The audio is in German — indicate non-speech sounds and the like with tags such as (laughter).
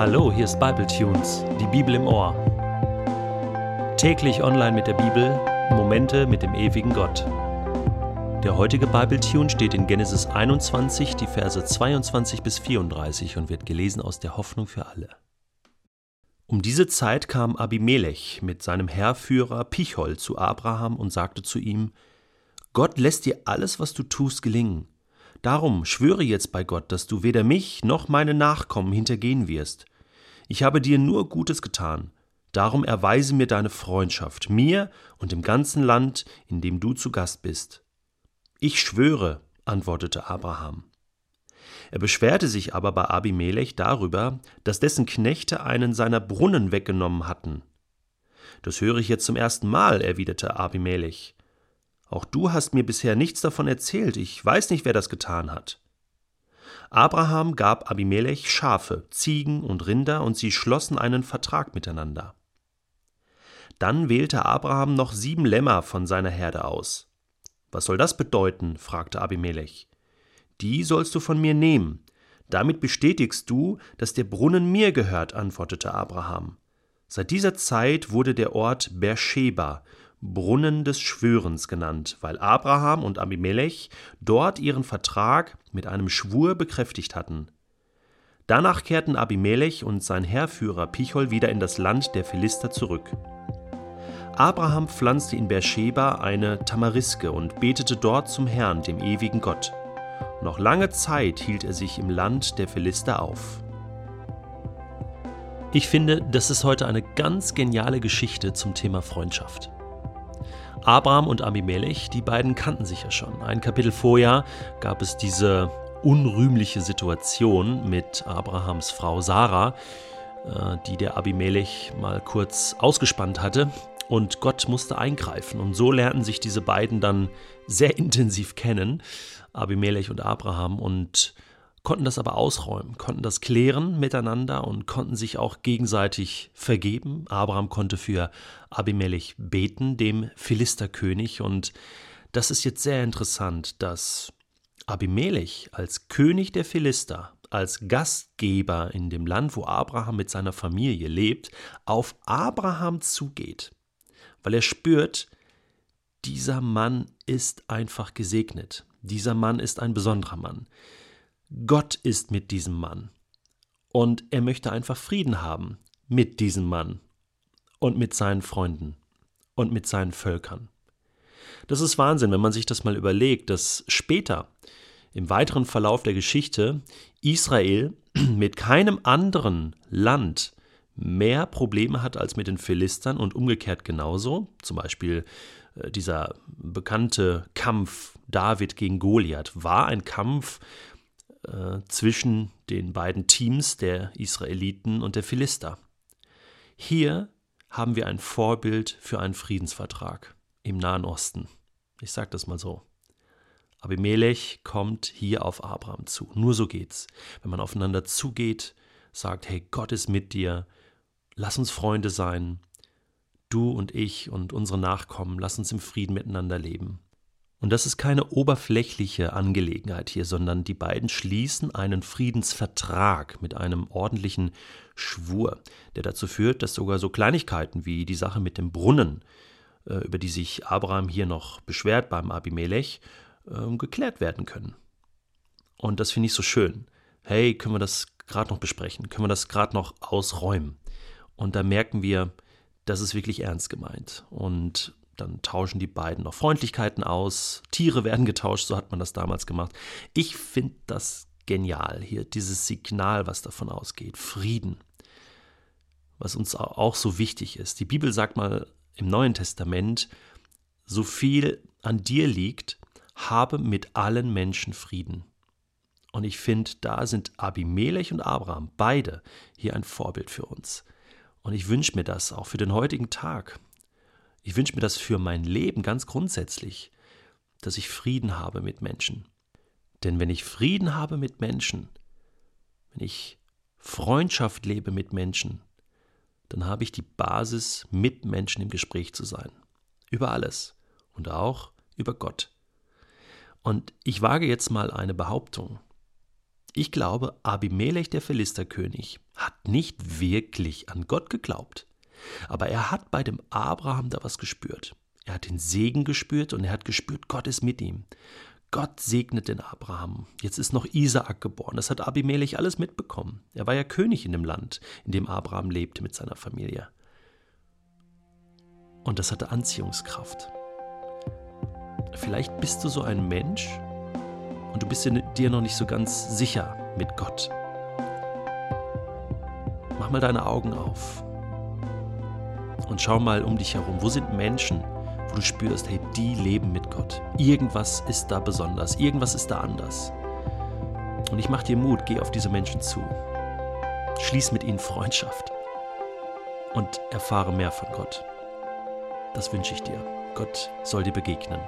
Hallo, hier ist Bible Tunes, die Bibel im Ohr. Täglich online mit der Bibel, Momente mit dem ewigen Gott. Der heutige Bible Tune steht in Genesis 21, die Verse 22 bis 34 und wird gelesen aus der Hoffnung für alle. Um diese Zeit kam Abimelech mit seinem Heerführer Pichol zu Abraham und sagte zu ihm: Gott lässt dir alles, was du tust, gelingen. Darum schwöre jetzt bei Gott, dass du weder mich noch meine Nachkommen hintergehen wirst. Ich habe dir nur Gutes getan. Darum erweise mir deine Freundschaft, mir und dem ganzen Land, in dem du zu Gast bist. Ich schwöre, antwortete Abraham. Er beschwerte sich aber bei Abimelech darüber, dass dessen Knechte einen seiner Brunnen weggenommen hatten. Das höre ich jetzt zum ersten Mal, erwiderte Abimelech. Auch du hast mir bisher nichts davon erzählt, ich weiß nicht, wer das getan hat. Abraham gab Abimelech Schafe, Ziegen und Rinder, und sie schlossen einen Vertrag miteinander. Dann wählte Abraham noch sieben Lämmer von seiner Herde aus. Was soll das bedeuten? fragte Abimelech. Die sollst du von mir nehmen. Damit bestätigst du, dass der Brunnen mir gehört, antwortete Abraham. Seit dieser Zeit wurde der Ort Beersheba, Brunnen des Schwörens genannt, weil Abraham und Abimelech dort ihren Vertrag mit einem Schwur bekräftigt hatten. Danach kehrten Abimelech und sein Heerführer Pichol wieder in das Land der Philister zurück. Abraham pflanzte in Beersheba eine Tamariske und betete dort zum Herrn, dem ewigen Gott. Noch lange Zeit hielt er sich im Land der Philister auf. Ich finde, das ist heute eine ganz geniale Geschichte zum Thema Freundschaft. Abraham und Abimelech, die beiden kannten sich ja schon. Ein Kapitel vorher gab es diese unrühmliche Situation mit Abrahams Frau Sarah, äh, die der Abimelech mal kurz ausgespannt hatte. Und Gott musste eingreifen. Und so lernten sich diese beiden dann sehr intensiv kennen, Abimelech und Abraham. Und konnten das aber ausräumen, konnten das klären miteinander und konnten sich auch gegenseitig vergeben. Abraham konnte für Abimelech beten, dem Philisterkönig, und das ist jetzt sehr interessant, dass Abimelech als König der Philister, als Gastgeber in dem Land, wo Abraham mit seiner Familie lebt, auf Abraham zugeht, weil er spürt, dieser Mann ist einfach gesegnet. Dieser Mann ist ein besonderer Mann. Gott ist mit diesem Mann. Und er möchte einfach Frieden haben mit diesem Mann und mit seinen Freunden und mit seinen Völkern. Das ist Wahnsinn, wenn man sich das mal überlegt, dass später im weiteren Verlauf der Geschichte Israel (clears throat) mit keinem anderen Land mehr Probleme hat als mit den Philistern und umgekehrt genauso. Zum Beispiel äh, dieser bekannte Kampf David gegen Goliath war ein Kampf, äh, zwischen den beiden Teams der Israeliten und der Philister. Hier haben wir ein Vorbild für einen Friedensvertrag im Nahen Osten. Ich sage das mal so. Abimelech kommt hier auf Abraham zu. Nur so geht's. Wenn man aufeinander zugeht, sagt, hey, Gott ist mit dir, lass uns Freunde sein, du und ich und unsere Nachkommen, lass uns im Frieden miteinander leben. Und das ist keine oberflächliche Angelegenheit hier, sondern die beiden schließen einen Friedensvertrag mit einem ordentlichen Schwur, der dazu führt, dass sogar so Kleinigkeiten wie die Sache mit dem Brunnen, äh, über die sich Abraham hier noch beschwert beim Abimelech, ähm, geklärt werden können. Und das finde ich so schön. Hey, können wir das gerade noch besprechen? Können wir das gerade noch ausräumen? Und da merken wir, das ist wirklich ernst gemeint. Und dann tauschen die beiden noch Freundlichkeiten aus. Tiere werden getauscht, so hat man das damals gemacht. Ich finde das genial hier, dieses Signal, was davon ausgeht. Frieden. Was uns auch so wichtig ist. Die Bibel sagt mal im Neuen Testament, so viel an dir liegt, habe mit allen Menschen Frieden. Und ich finde, da sind Abimelech und Abraham beide hier ein Vorbild für uns. Und ich wünsche mir das auch für den heutigen Tag. Ich wünsche mir das für mein Leben ganz grundsätzlich, dass ich Frieden habe mit Menschen. Denn wenn ich Frieden habe mit Menschen, wenn ich Freundschaft lebe mit Menschen, dann habe ich die Basis, mit Menschen im Gespräch zu sein. Über alles und auch über Gott. Und ich wage jetzt mal eine Behauptung. Ich glaube, Abimelech, der Philisterkönig, hat nicht wirklich an Gott geglaubt. Aber er hat bei dem Abraham da was gespürt. Er hat den Segen gespürt und er hat gespürt, Gott ist mit ihm. Gott segnet den Abraham. Jetzt ist noch Isaak geboren. Das hat Abimelech alles mitbekommen. Er war ja König in dem Land, in dem Abraham lebte mit seiner Familie. Und das hatte Anziehungskraft. Vielleicht bist du so ein Mensch und du bist dir noch nicht so ganz sicher mit Gott. Mach mal deine Augen auf und schau mal um dich herum. Wo sind Menschen, wo du spürst, hey, die leben mit Gott. Irgendwas ist da besonders, irgendwas ist da anders. Und ich mache dir Mut, geh auf diese Menschen zu. Schließ mit ihnen Freundschaft und erfahre mehr von Gott. Das wünsche ich dir. Gott soll dir begegnen.